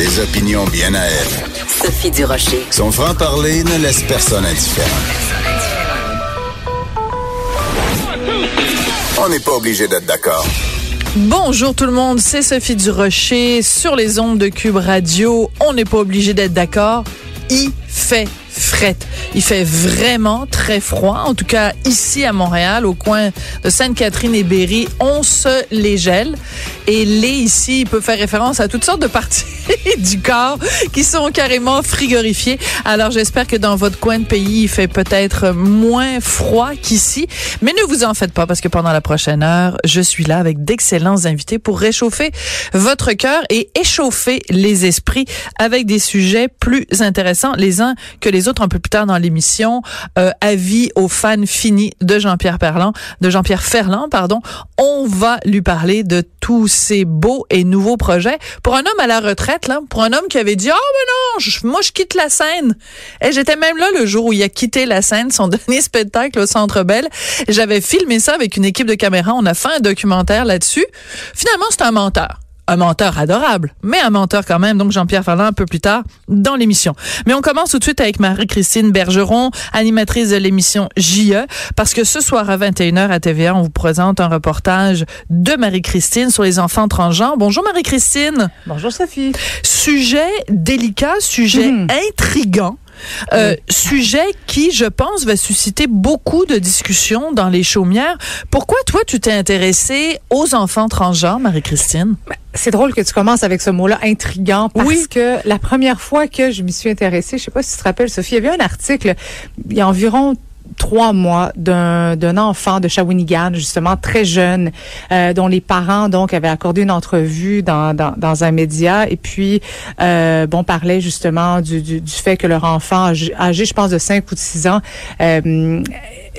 Des opinions bien à elle. Sophie Durocher. Son franc-parler ne laisse personne indifférent. On n'est pas obligé d'être d'accord. Bonjour tout le monde, c'est Sophie Durocher sur les ondes de Cube Radio. On n'est pas obligé d'être d'accord. Il fait fret. Il fait vraiment très froid. En tout cas, ici à Montréal, au coin de Sainte-Catherine et Berry, on se les gèle. Et les ici, peut faire référence à toutes sortes de parties du corps qui sont carrément frigorifiées. Alors, j'espère que dans votre coin de pays, il fait peut-être moins froid qu'ici. Mais ne vous en faites pas parce que pendant la prochaine heure, je suis là avec d'excellents invités pour réchauffer votre cœur et échauffer les esprits avec des sujets plus intéressants les uns que les autres un peu plus tard dans l'émission. Euh, avis aux fans finis de Jean-Pierre Ferland, de Jean-Pierre Ferland, pardon. On va lui parler de tous ces beaux et nouveaux projets. Pour un homme à la retraite, là, pour un homme qui avait dit, oh, mais non, moi, je quitte la scène. Et j'étais même là le jour où il a quitté la scène, son dernier spectacle au Centre Bell. J'avais filmé ça avec une équipe de caméras. On a fait un documentaire là-dessus. Finalement, c'est un menteur un menteur adorable, mais un menteur quand même. Donc Jean-Pierre Ferland un peu plus tard dans l'émission. Mais on commence tout de suite avec Marie-Christine Bergeron, animatrice de l'émission JE, parce que ce soir à 21h à TVA, on vous présente un reportage de Marie-Christine sur les enfants transgenres. Bonjour Marie-Christine. Bonjour Sophie. Sujet délicat, sujet mmh. intrigant. Euh, Sujet qui, je pense, va susciter beaucoup de discussions dans les chaumières. Pourquoi, toi, tu t'es intéressée aux enfants transgenres, Marie-Christine? Ben, c'est drôle que tu commences avec ce mot-là, intrigant, parce oui. que la première fois que je m'y suis intéressée, je sais pas si tu te rappelles, Sophie, il y avait un article, il y a environ trois mois d'un enfant de Shawinigan, justement très jeune, euh, dont les parents donc avaient accordé une entrevue dans, dans, dans un média et puis euh, bon parlait justement du, du, du, fait que leur enfant âgé, je pense de 5 ou de 6 ans euh,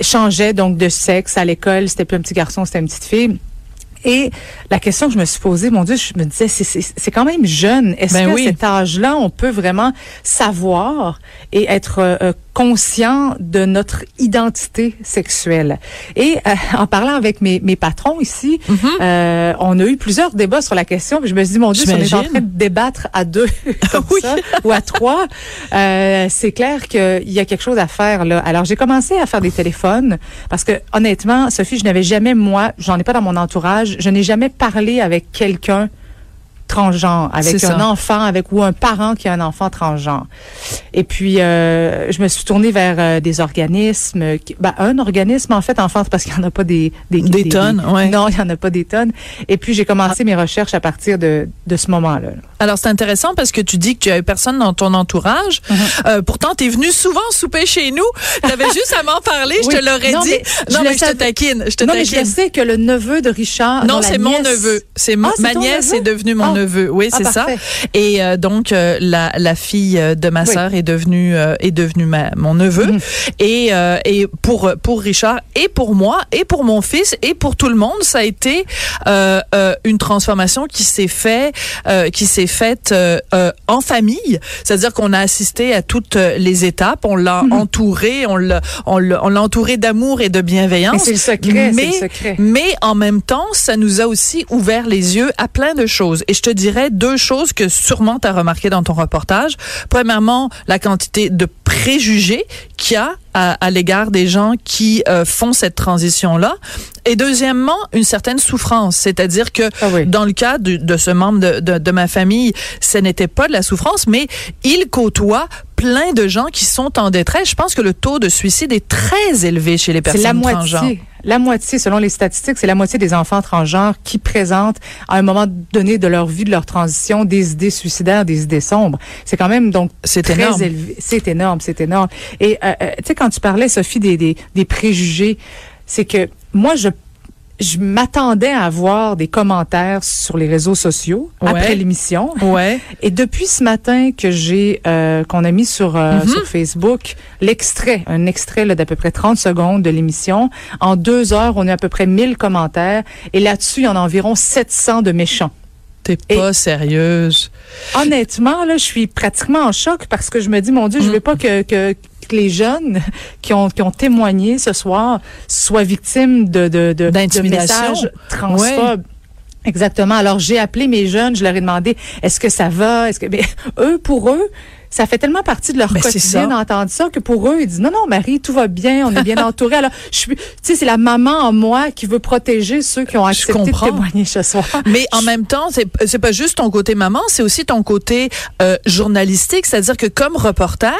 changeait donc de sexe à l'école, c'était plus un petit garçon, c'était une petite fille. Et la question que je me suis posée, mon Dieu, je me disais, c'est quand même jeune. Est-ce ben que oui. cet âge-là, on peut vraiment savoir et être euh, conscient de notre identité sexuelle? Et euh, en parlant avec mes, mes patrons ici, mm -hmm. euh, on a eu plusieurs débats sur la question. Puis je me suis dit, mon Dieu, si on est en train de débattre à deux comme oui. ça, ou à trois, euh, c'est clair qu'il y a quelque chose à faire là. Alors j'ai commencé à faire des téléphones parce que honnêtement, Sophie, je n'avais jamais moi, j'en ai pas dans mon entourage, je n'ai jamais parlé avec quelqu'un transgenre, avec un enfant, avec ou un parent qui a un enfant transgenre. Et puis, euh, je me suis tournée vers euh, des organismes. Qui, ben, un organisme, en fait, en France, parce qu'il n'y en a pas des... Des, des, des tonnes, des, ouais. Non, il n'y en a pas des tonnes. Et puis, j'ai commencé ah. mes recherches à partir de, de ce moment-là. Alors, c'est intéressant parce que tu dis que tu avais personne dans ton entourage. Mm -hmm. euh, pourtant, tu es venu souvent souper chez nous. Tu avais juste à m'en parler, oui. je te l'aurais dit. Mais non, je mais je te taquine. Je te non, taquine. mais je sais que le neveu de Richard... Non, c'est mon neveu. C'est ah, ma nièce est devenue mon ah. neveu. Oui, c'est ça. Et euh, donc euh, la, la fille de ma sœur oui. est devenue euh, est devenue ma, mon neveu. Mmh. Et et pour pour Richard et pour moi et pour mon fils et pour tout le monde, ça a été une transformation qui s'est fait qui s'est faite en famille. C'est-à-dire qu'on a assisté à toutes les étapes. On l'a mmh. entouré, on l'a on l'a entouré d'amour et de bienveillance. Mais c'est le secret. Mais le secret. mais en même temps, ça nous a aussi ouvert les yeux à plein de choses. Et je te dirais deux choses que sûrement tu as remarqué dans ton reportage. Premièrement, la quantité de préjugés qu'il y a à, à l'égard des gens qui euh, font cette transition-là. Et deuxièmement, une certaine souffrance. C'est-à-dire que ah oui. dans le cas de, de ce membre de, de, de ma famille, ce n'était pas de la souffrance, mais il côtoie plein de gens qui sont en détresse. Je pense que le taux de suicide est très élevé chez les personnes la moitié. transgenres. La moitié, selon les statistiques, c'est la moitié des enfants transgenres qui présentent à un moment donné de leur vie, de leur transition, des idées suicidaires, des idées sombres. C'est quand même donc c'est très énorme. élevé. C'est énorme, c'est énorme. Et euh, tu sais, quand tu parlais, Sophie, des, des, des préjugés, c'est que moi, je je m'attendais à avoir des commentaires sur les réseaux sociaux ouais. après l'émission. Ouais. Et depuis ce matin que j'ai euh, qu'on a mis sur euh, mm -hmm. sur Facebook l'extrait, un extrait d'à peu près 30 secondes de l'émission, en deux heures, on a à peu près 1000 commentaires et là-dessus, il y en a environ 700 de méchants. T'es pas et, sérieuse. Honnêtement, là, je suis pratiquement en choc parce que je me dis, mon Dieu, mm. je veux pas que, que que les jeunes qui ont, qui ont témoigné ce soir soient victimes de, de, de, de messages transphobes. Ouais. Exactement. Alors j'ai appelé mes jeunes, je leur ai demandé est-ce que ça va, est-ce que mais eux pour eux ça fait tellement partie de leur ben, quotidien d'entendre ça que pour eux, ils disent non, non, Marie, tout va bien, on est bien entouré. Alors, je suis, tu sais, c'est la maman en moi qui veut protéger ceux qui ont accepté de témoigner ce soir. Mais en même temps, c'est, c'est pas juste ton côté maman, c'est aussi ton côté euh, journalistique, c'est-à-dire que comme reporter,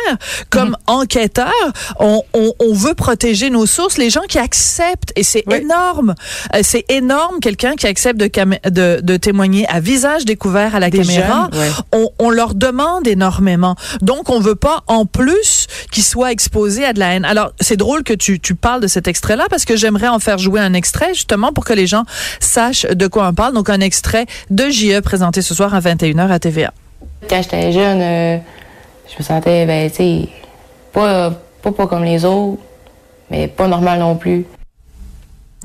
comme mhm. enquêteur, on, on, on, veut protéger nos sources, les gens qui acceptent, et c'est énorme, euh, c'est énorme, quelqu'un qui accepte de, de, de, témoigner à visage découvert à la caméra, on, on leur demande énormément. Donc, on veut pas, en plus, qu'il soit exposé à de la haine. Alors, c'est drôle que tu, tu parles de cet extrait-là parce que j'aimerais en faire jouer un extrait, justement, pour que les gens sachent de quoi on parle. Donc, un extrait de JE présenté ce soir à 21h à TVA. Quand j'étais jeune, euh, je me sentais, ben, tu sais, pas, pas, pas comme les autres, mais pas normal non plus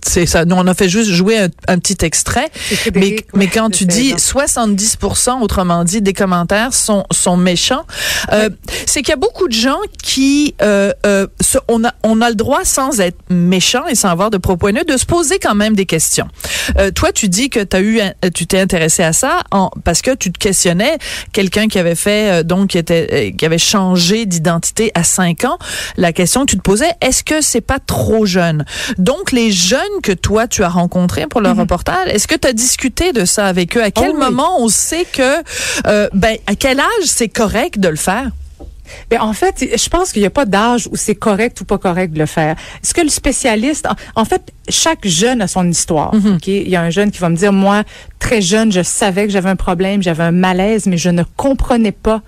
c'est ça. Nous, on a fait juste jouer un, petit extrait. Mais, mais quand tu dis 70% autrement dit, des commentaires sont, sont méchants, euh, c'est qu'il y a beaucoup de gens qui, euh, euh, on, a, on a le droit, sans être méchant et sans avoir de propos haineux, de se poser quand même des questions. Euh, toi, tu dis que as eu, tu t'es intéressé à ça en, parce que tu te questionnais quelqu'un qui avait fait, euh, donc, qui était, euh, qui avait changé d'identité à 5 ans. La question que tu te posais, est-ce que c'est pas trop jeune? Donc, les jeunes que toi, tu as rencontrés pour le mhm. reportage, est-ce que tu as discuté de ça avec eux? À quel oh moment on sait que, euh, ben, à quel âge c'est correct de le faire? Ben en fait, je pense qu'il n'y a pas d'âge où c'est correct ou pas correct de le faire. Est-ce que le spécialiste, en, fait, chaque jeune a son histoire. Mhm. Il y a un jeune qui va me dire, moi, très jeune, je savais que j'avais un problème, j'avais un malaise, mais je ne comprenais pas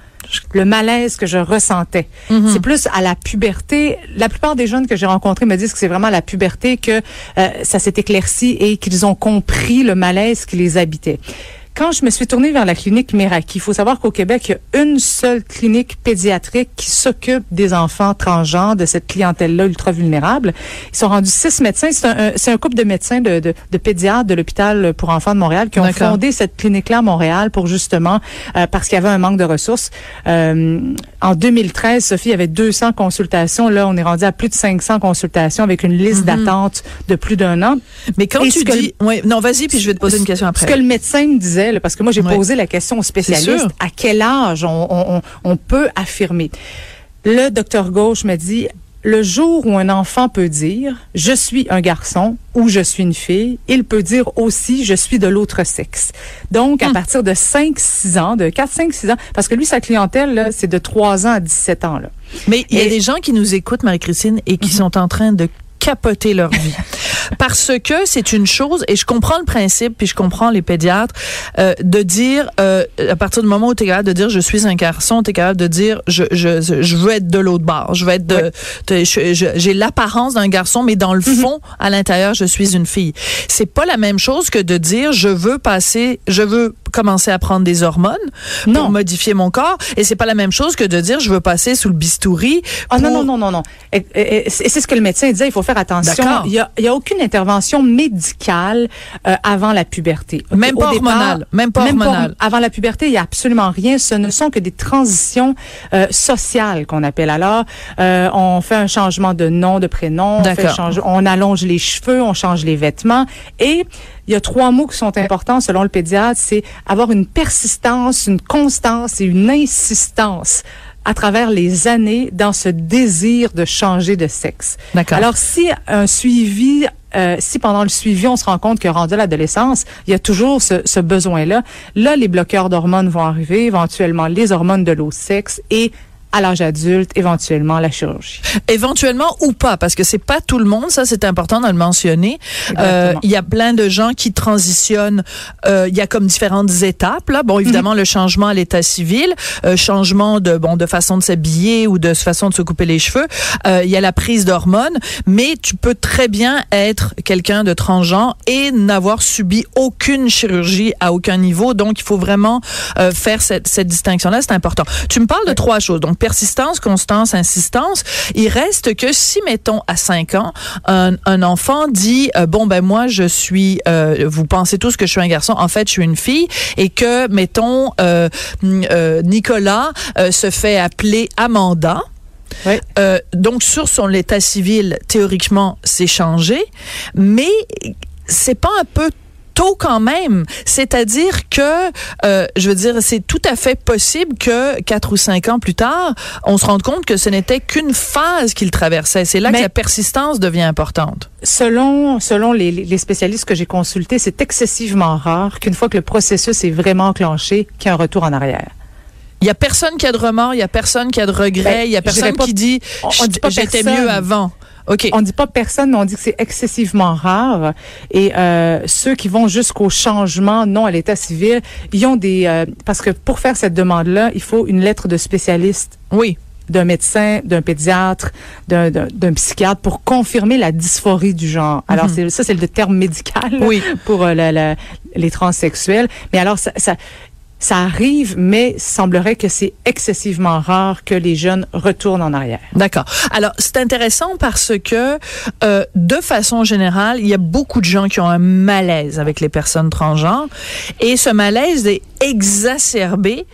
le malaise que je ressentais. Mhm. C'est plus à la puberté. La plupart des jeunes que j'ai rencontrés me disent que c'est vraiment à la puberté que euh, ça s'est éclairci et qu'ils ont compris le malaise qui les habitait quand je me suis tournée vers la clinique Meraki, il faut savoir qu'au Québec, il y a une seule clinique pédiatrique qui s'occupe des enfants transgenres, de cette clientèle-là ultra vulnérable. Ils sont rendus six médecins. C'est un, un, couple de médecins de, de, de pédiatres de l'hôpital pour enfants de Montréal qui ont fondé cette clinique-là à Montréal pour justement, euh, parce qu'il y avait un manque de ressources. Euh, en 2013, Sophie, il y avait 200 consultations. Là, on est rendu à plus de 500 consultations avec une liste mm-hmm. d'attente de plus d'un an. Mais quand tu dis... Oui, non, vas-y, puis je vais te poser une question après. Ce que le médecin me disait, parce que moi j'ai posé la question aux spécialistes, à quel âge on, peut affirmer? Le docteur Gauche me dit, le jour où un enfant peut dire je suis un garçon ou je suis une fille, il peut dire aussi je suis de l'autre sexe. Donc à hmm. partir de 5 6 ans, de 4 5 6 ans parce que lui sa clientèle c'est de 3 ans à 17 ans là. Mais il y a des gens qui nous écoutent Marie-Christine et qui mhm. sont en train de capoter leur vie. Parce que c'est une chose, et je comprends le principe, puis je comprends les pédiatres, euh, de dire, euh, à partir du moment où tu es capable de dire je suis un garçon, tu es capable de dire je, je, je veux être de l'autre bord, je veux être de, j'ai l'apparence d'un garçon, mais dans le mhm. fond, à l'intérieur, je suis une fille. C'est pas la même chose que de dire je veux passer, je veux commencer à prendre des hormones pour modifier mon corps. Et c'est pas la même chose que de dire je veux passer sous le bistouri. Ah non, non, non, non, non. Et, c'est ce que le médecin disait, il faut faire attention. Il y a, a aucune intervention médicale euh, avant la puberté. Même pas hormonale. Même pas hormonale. avant la puberté, il y a absolument rien. Ce ne sont que des transitions euh, sociales qu'on appelle. Alors, euh, on fait un changement de nom, de prénom, on, fait on allonge les cheveux, on change les vêtements et il y a trois mots qui sont importants selon le pédiatre, c'est avoir une persistance, une constance et une insistance à travers les années dans ce désir de changer de sexe. Alors si un suivi euh, si pendant le suivi, on se rend compte que rendu à l'adolescence, il y a toujours ce, ce besoin-là, là, les bloqueurs d'hormones vont arriver, éventuellement les hormones de l'eau sexe et à l'âge adulte, éventuellement la chirurgie. Éventuellement ou pas, parce que c'est pas tout le monde, ça c'est important de le mentionner. Euh, il y a plein de gens qui transitionnent. Euh, il y a comme différentes étapes. Là, bon, évidemment mhm. le changement à l'état civil, euh, changement de bon de façon de s'habiller ou de façon de se couper les cheveux. Il y a la prise d'hormones, mais tu peux très bien être quelqu'un de transgenre et n'avoir subi aucune chirurgie à aucun niveau. Donc il faut vraiment faire cette, cette distinction là, c'est important. Tu me parles de trois choses. Donc persistance, constance, insistance. Il reste que si, mettons, à 5 ans, un, un enfant dit, euh, bon, ben moi, je suis, euh, vous pensez tous que je suis un garçon, en fait, je suis une fille, et que, mettons, euh, euh Nicolas se fait appeler Amanda. Oui. donc sur son état civil, théoriquement, c'est changé, mais c'est pas un peu tôt quand même. C'est-à-dire que, euh, je veux dire, c'est tout à fait possible que quatre ou cinq ans plus tard, on se rende compte que ce n'était qu'une phase qu'il traversait. C'est là que la persistance devient importante. Selon, selon les, les spécialistes que j'ai consultés, c'est excessivement rare qu'une fois que le processus est vraiment enclenché, qu'il y ait un retour en arrière. Il y a personne qui a de remords, il y a personne qui a de regrets, ben, il y a personne qui dit j'étais mieux avant. Okay. On dit pas personne, mais on dit que c'est excessivement rare. Et euh, ceux qui vont jusqu'au changement, non à l'état civil, ils ont des... Euh, parce que pour faire cette demande-là, il faut une lettre de spécialiste. Oui d'un médecin, d'un pédiatre, d'un psychiatre pour confirmer la dysphorie du genre. Alors, mm ça, c'est le terme médical oui. pour euh, la, la, les transsexuels. Mais alors, ça, ça, ça arrive, mais semblerait que c'est excessivement rare que les jeunes retournent en arrière. D'accord. Alors, c'est intéressant parce que, euh, de façon générale, il y a beaucoup de gens qui ont un malaise avec les personnes transgenres et ce malaise est exacerbé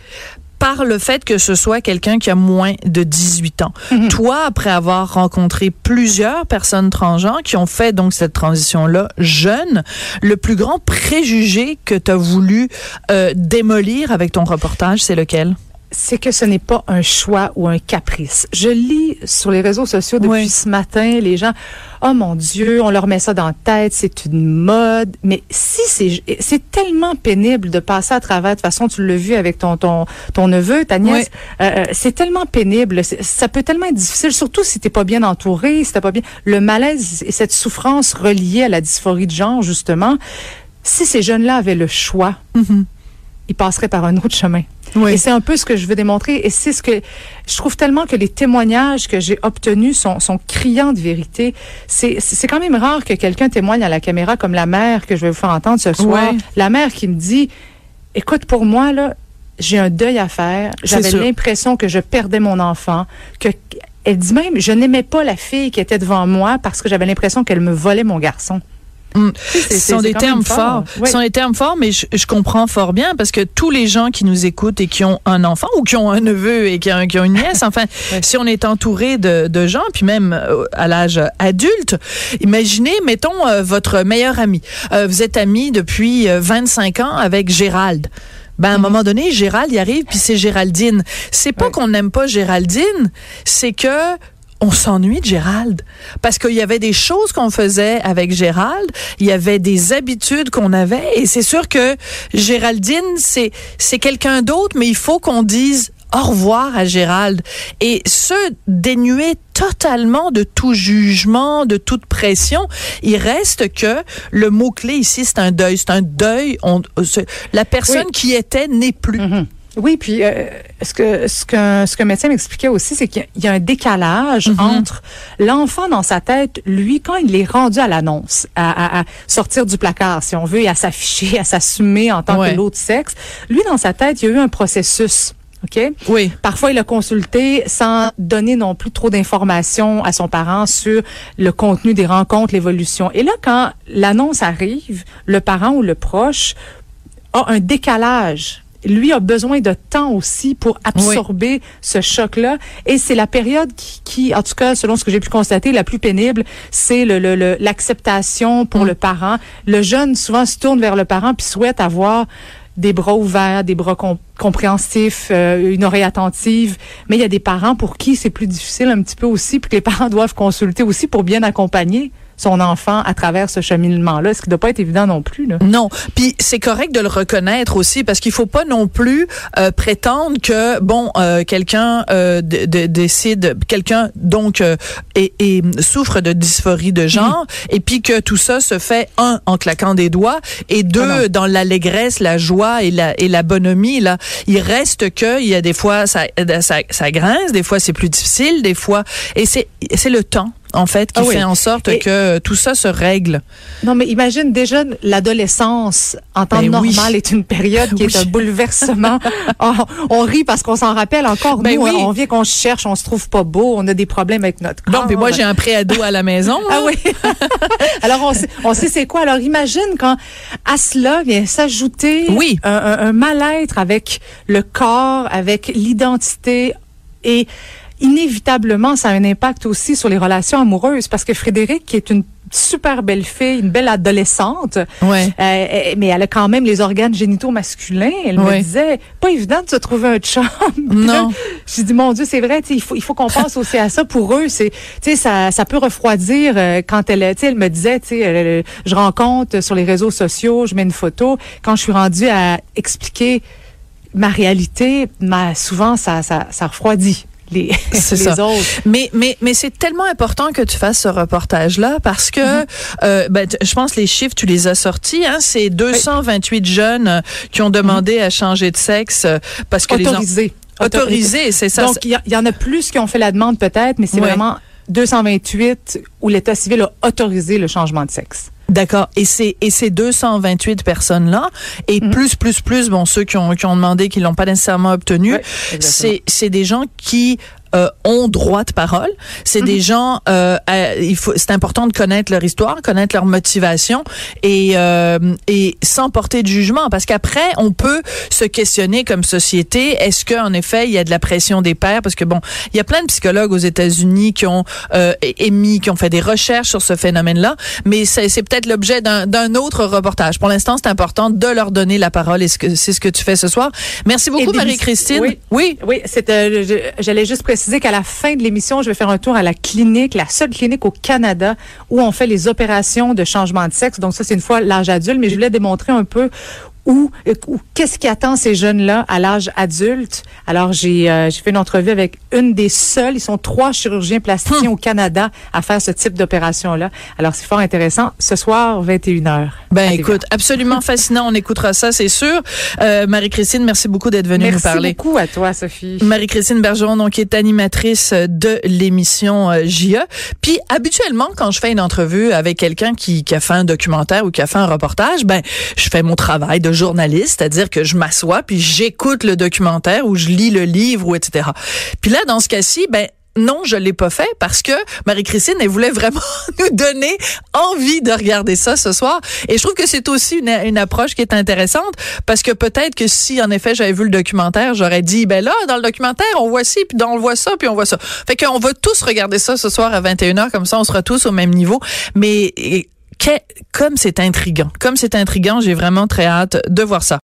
par le fait que ce soit quelqu'un qui a moins de 18 ans. Mhm. Toi, après avoir rencontré plusieurs personnes transgenres qui ont fait donc cette transition-là jeune, le plus grand préjugé que tu as voulu euh, démolir avec ton reportage, c'est lequel? C'est que ce n'est pas un choix ou un caprice. Je lis sur les réseaux sociaux depuis ce matin, les gens, oh mon Dieu, on leur met ça dans la tête, c'est une mode. Mais si c'est, c'est tellement pénible de passer à travers, de toute façon, tu l'as vu avec ton, ton, ton neveu, ta nièce, euh, euh, c'est tellement pénible, ça peut tellement être difficile, surtout si t'es pas bien entouré, si t'as pas bien, le malaise et cette souffrance reliée à la dysphorie de genre, justement, si ces jeunes-là avaient le choix, mm-hmm. ils passeraient par un autre chemin. Et c'est un peu ce que je veux démontrer. Et c'est ce que je trouve tellement que les témoignages que j'ai obtenus sont, sont criants de vérité. C'est, c'est quand même rare que quelqu'un témoigne à la caméra comme la mère que je vais vous faire entendre ce soir. La mère qui me dit, écoute, pour moi, là, j'ai un deuil à faire. J'avais l'impression que je perdais mon enfant, que elle dit même, je n'aimais pas la fille qui était devant moi parce que j'avais l'impression qu'elle me volait mon garçon. Mm. Ce sont des termes forts. Ce sont des termes forts, mais je, je, comprends fort bien parce que tous les gens qui nous écoutent et qui ont un enfant ou qui ont un neveu et qui ont, qui ont une nièce, enfin, si on est entouré de, de gens, puis même euh, à l'âge adulte, imaginez, mettons, euh, votre meilleur ami. Euh, vous êtes ami depuis 25 ans avec Gérald. Ben, à un mm-hmm. moment donné, Gérald y arrive, puis c'est Géraldine. C'est pas qu'on n'aime pas Géraldine, c'est que on s'ennuie de Gérald parce qu'il y avait des choses qu'on faisait avec Gérald, il y avait des habitudes qu'on avait et c'est sûr que Géraldine c'est c'est quelqu'un d'autre mais il faut qu'on dise au revoir à Gérald et se dénuer totalement de tout jugement, de toute pression. Il reste que le mot clé ici c'est un deuil, c'est un deuil. On, la personne qui était n'est plus. Mm-hmm. Oui, puis euh, ce que ce que ce que médecin m'expliquait aussi, c'est qu'il y a un décalage mhm. entre l'enfant dans sa tête, lui, quand il est rendu à l'annonce, à, à, sortir du placard, si on veut, et à s'afficher, à s'assumer en tant que l'autre sexe, lui dans sa tête, il y a eu un processus. OK? Oui. Parfois, il a consulté sans donner non plus trop d'informations à son parent sur le contenu des rencontres, l'évolution. Et là, quand l'annonce arrive, le parent ou le proche a un décalage lui a besoin de temps aussi pour absorber ce choc-là. Et c'est la période qui, qui, en tout cas, selon ce que j'ai pu constater, la plus pénible, c'est l'acceptation le, pour mm. le parent. Le jeune souvent se tourne vers le parent puis souhaite avoir des bras ouverts, des bras compréhensifs, euh, une oreille attentive. Mais il y a des parents pour qui c'est plus difficile un petit peu aussi, puis que les parents doivent consulter aussi pour bien accompagner son enfant à travers ce cheminement-là, ce qui ne doit pas être évident non plus. Là. Non, puis c'est correct de le reconnaître aussi parce qu'il faut pas non plus euh, prétendre que bon euh, quelqu'un euh, décide, quelqu'un donc et, et, souffre de dysphorie de genre mm. et puis que tout ça se fait un en claquant des doigts et deux ah dans l'allégresse, la joie et la et la bonhomie là. Il reste que il y a des fois ça ça, ça grince, des fois c'est plus difficile, des fois et c'est c'est le temps en fait, qui ah fait en sorte que tout ça se règle. Non, mais imagine déjà l'adolescence en temps ben normal est une période qui est un bouleversement. Oh, on, rit parce qu'on s'en rappelle encore. Ben nous, on vient qu'on cherche, on se trouve pas beau, on a des problèmes avec notre corps. Non, mais moi j'ai un préado à la maison. ah oui. Alors on sait, on sait c'est quoi. Alors imagine quand à cela vient s'ajouter oui. un, un mal-être avec le corps, avec l'identité et inévitablement, ça a un impact aussi sur les relations amoureuses parce que Frédéric, qui est une super belle fille, une belle adolescente. Ouais. Euh, mais elle a quand même les organes génitaux masculins. Elle me disait, pas évident de se trouver un chum. Non. J'ai dit, mon Dieu, c'est vrai, il faut, il faut qu'on pense aussi à ça. Pour eux, c'est, ça, ça peut refroidir euh, quand elle, tu elle me disait, je rencontre sur les réseaux sociaux, je mets une photo. Quand je suis rendue à expliquer ma réalité, ma, souvent, ça, ça, ça refroidit les, les autres. Mais, mais, mais c'est tellement important que tu fasses ce reportage-là parce que, mm-hmm. euh, ben, je pense les chiffres, tu les as sortis. Hein, c'est 228 jeunes euh, qui ont demandé mm-hmm. à changer de sexe euh, parce que Autorisé. les autorisé, c'est ça. Donc il y, en a plus qui ont fait la demande peut-être, mais c'est vraiment 228 où l'État civil a autorisé le changement de sexe. D'accord. Et c'est et ces 228 personnes là et mm-hmm. plus plus plus bon ceux qui ont qui ont demandé qu'ils l'ont pas nécessairement obtenu, c'est c'est des gens qui euh, ont droit de parole. C'est des mhm. gens, euh, il faut, c'est important de connaître leur histoire, connaître leur motivation et euh, et sans porter de jugement, parce qu'après on peut se questionner comme société. Est-ce qu'en effet il y a de la pression des pères Parce que bon, il y a plein de psychologues aux États-Unis qui ont émis, qui ont fait des recherches sur ce phénomène-là, mais c'est, peut-être l'objet d'un, d'un autre reportage. Pour l'instant, c'est important de leur donner la parole et c'est ce que tu fais ce soir. Merci beaucoup, Marie-Christine. Oui, oui, oui c'était. J'allais juste préciser préciser qu'à la fin de l'émission, je vais faire un tour à la clinique, la seule clinique au Canada où on fait les opérations de changement de sexe. Donc ça, c'est une fois l'âge adulte, mais je voulais démontrer un peu ou, qu'est-ce qui attend ces jeunes-là à l'âge adulte? Alors, j'ai euh, fait une entrevue avec une des seules, ils sont trois chirurgiens plasticiens hum. au Canada à faire ce type d'opération-là. Alors, c'est fort intéressant. Ce soir, 21h. Ben, écoute, absolument fascinant. On écoutera ça, c'est sûr. Euh, Marie-Christine, merci beaucoup d'être venue nous parler. Merci beaucoup à toi, Sophie. Marie-Christine Bergeron, donc, qui est animatrice de l'émission euh, JE. Puis, habituellement, quand je fais une entrevue avec quelqu'un qui, qui a fait un documentaire ou qui a fait un reportage, ben, je fais mon travail de journaliste, c'est-à-dire que je m'assois puis j'écoute le documentaire ou je lis le livre ou etc. Puis là, dans ce cas-ci, ben non, je l'ai pas fait parce que Marie-Christine, elle voulait vraiment nous donner envie de regarder ça ce soir. Et je trouve que c'est aussi une, une, approche qui est intéressante parce que peut-être que si, en effet, j'avais vu le documentaire, j'aurais dit, ben là, dans le documentaire, on voit ci, puis on voit ça, puis on voit ça. Fait qu'on va tous regarder ça ce soir à 21h, comme ça, on sera tous au même niveau. Mais comme c'est intriguant, comme c'est intriguant, j'ai vraiment très hâte de voir ça.